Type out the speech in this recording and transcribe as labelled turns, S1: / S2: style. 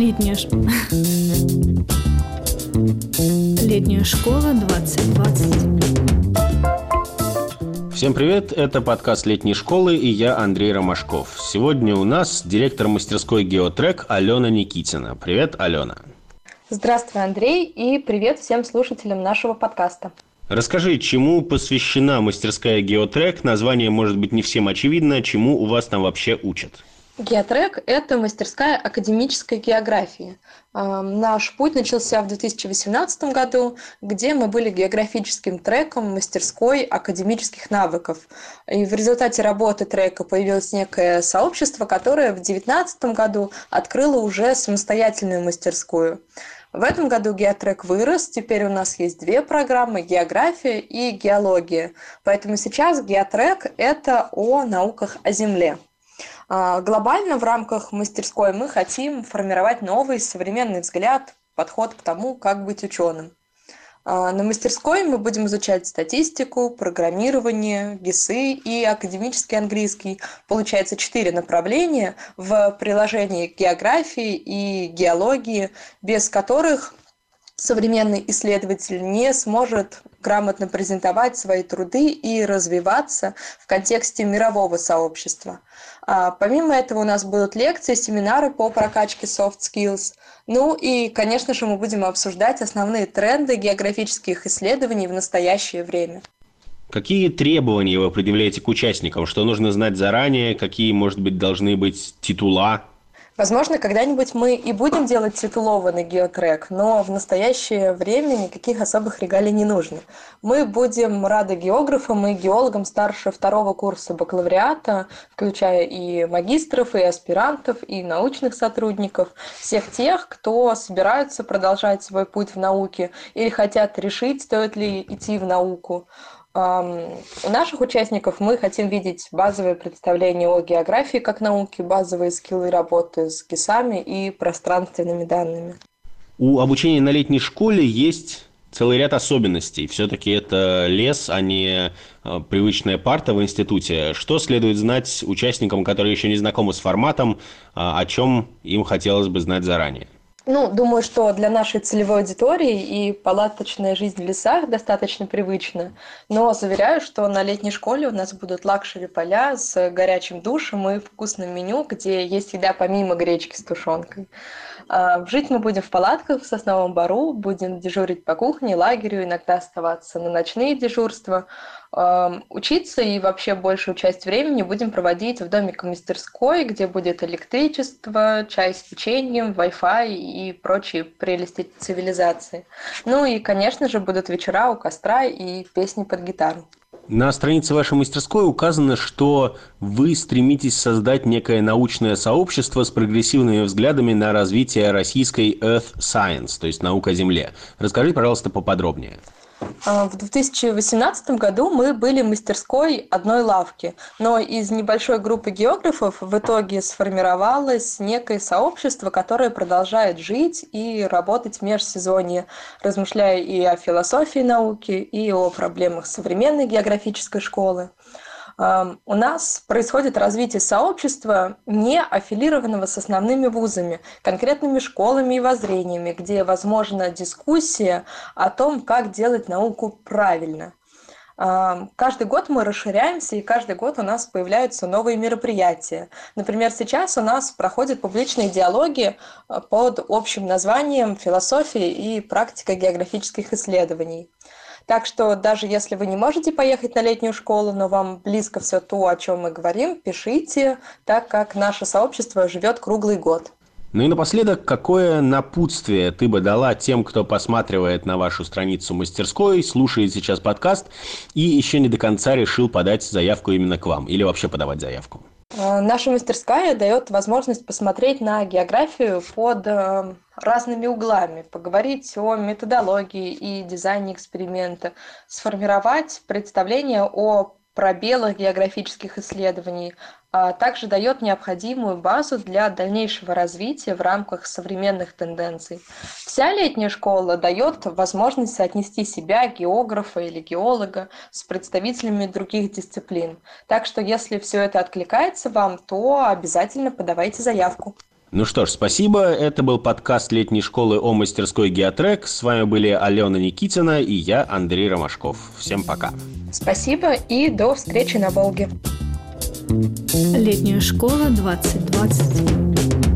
S1: Летняя, ш... Летняя школа 2020.
S2: Всем привет, это подкаст летней школы и я Андрей Ромашков. Сегодня у нас директор мастерской «Геотрек» Алена Никитина. Привет, Алена.
S3: Здравствуй, Андрей, и привет всем слушателям нашего подкаста.
S2: Расскажи, чему посвящена мастерская «Геотрек»? Название может быть не всем очевидно. Чему у вас там вообще учат?
S3: Геотрек – это мастерская академической географии. Наш путь начался в 2018 году, где мы были географическим треком мастерской академических навыков. И в результате работы трека появилось некое сообщество, которое в 2019 году открыло уже самостоятельную мастерскую. В этом году геотрек вырос, теперь у нас есть две программы – география и геология. Поэтому сейчас геотрек – это о науках о Земле. А, глобально в рамках мастерской мы хотим формировать новый современный взгляд, подход к тому, как быть ученым. А, на мастерской мы будем изучать статистику, программирование, ГИСы и академический английский. Получается четыре направления в приложении географии и геологии, без которых современный исследователь не сможет грамотно презентовать свои труды и развиваться в контексте мирового сообщества. А, помимо этого у нас будут лекции, семинары по прокачке soft skills. Ну и, конечно же, мы будем обсуждать основные тренды географических исследований в настоящее время.
S2: Какие требования вы предъявляете к участникам? Что нужно знать заранее? Какие, может быть, должны быть титула
S3: Возможно, когда-нибудь мы и будем делать титулованный геотрек, но в настоящее время никаких особых регалий не нужно. Мы будем рады географам и геологам старше второго курса бакалавриата, включая и магистров, и аспирантов, и научных сотрудников, всех тех, кто собираются продолжать свой путь в науке или хотят решить, стоит ли идти в науку. У наших участников мы хотим видеть базовые представления о географии как науке, базовые скиллы работы с ГИСами и пространственными данными.
S2: У обучения на летней школе есть целый ряд особенностей. Все-таки это лес, а не а, привычная парта в институте. Что следует знать участникам, которые еще не знакомы с форматом, а, о чем им хотелось бы знать заранее?
S3: Ну, думаю, что для нашей целевой аудитории и палаточная жизнь в лесах достаточно привычна. Но заверяю, что на летней школе у нас будут лакшери-поля с горячим душем и вкусным меню, где есть еда помимо гречки с тушенкой. А, жить мы будем в палатках в сосновом бару, будем дежурить по кухне, лагерю, иногда оставаться на ночные дежурства – учиться и вообще большую часть времени будем проводить в домике-мастерской, где будет электричество, чай с печеньем, Wi-Fi и прочие прелести цивилизации. Ну и, конечно же, будут вечера у костра и песни под гитару.
S2: На странице вашей мастерской указано, что вы стремитесь создать некое научное сообщество с прогрессивными взглядами на развитие российской Earth Science, то есть наука о Земле. Расскажите, пожалуйста, поподробнее.
S3: А, в 2018 году мы были мастерской одной лавки, но из небольшой группы географов в итоге сформировалось некое сообщество, которое продолжает жить и работать в межсезонье, размышляя и о философии науки, и о проблемах современной географической школы у нас происходит развитие сообщества, не аффилированного с основными вузами, конкретными школами и воззрениями, где возможна дискуссия о том, как делать науку правильно. Каждый год мы расширяемся, и каждый год у нас появляются новые мероприятия. Например, сейчас у нас проходят публичные диалоги а, под общим названием «Философия и практика географических исследований». Так что даже если вы не можете поехать на летнюю школу, но вам близко все то, о чем мы говорим, пишите, так как наше сообщество живет круглый год.
S2: Ну и напоследок, какое напутствие ты бы дала тем, кто посматривает на вашу страницу мастерской, слушает сейчас подкаст и еще не до конца решил подать заявку именно к вам или вообще подавать заявку?
S3: Э, наша мастерская дает возможность посмотреть на географию под э, разными углами, поговорить о методологии и дизайне эксперимента, сформировать представление о пробелах географических исследований, а также дает необходимую базу для дальнейшего развития в рамках современных тенденций. Вся летняя школа дает возможность соотнести себя, географа или геолога, с представителями других дисциплин. Так что если все это откликается вам, то обязательно подавайте заявку.
S2: Ну что ж, спасибо. Это был подкаст летней школы о мастерской Геотрек. С вами были Алена Никитина и я, Андрей Ромашков. Всем пока.
S3: Спасибо и до встречи на Волге.
S1: Летняя школа 2020.